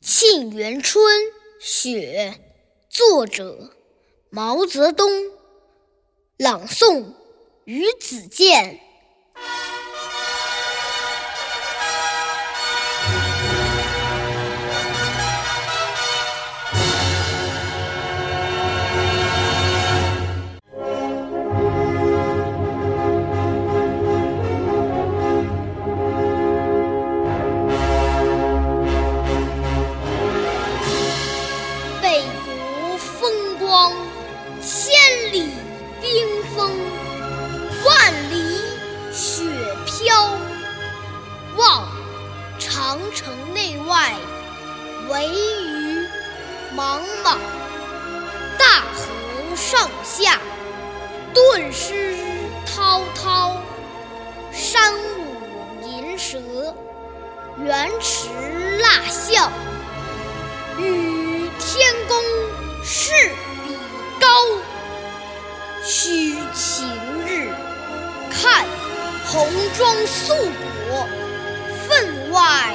沁园春·雪，作者毛泽东。朗诵：于子健。外，惟余莽莽；大河上下，顿失滔滔。山舞银蛇，原驰蜡象，与天公试比高。须晴日，看红装素裹，分外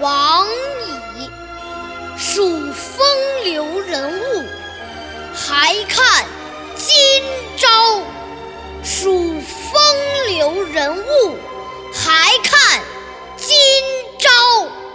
王矣数风流人物还看今朝。数风流人物还看今朝。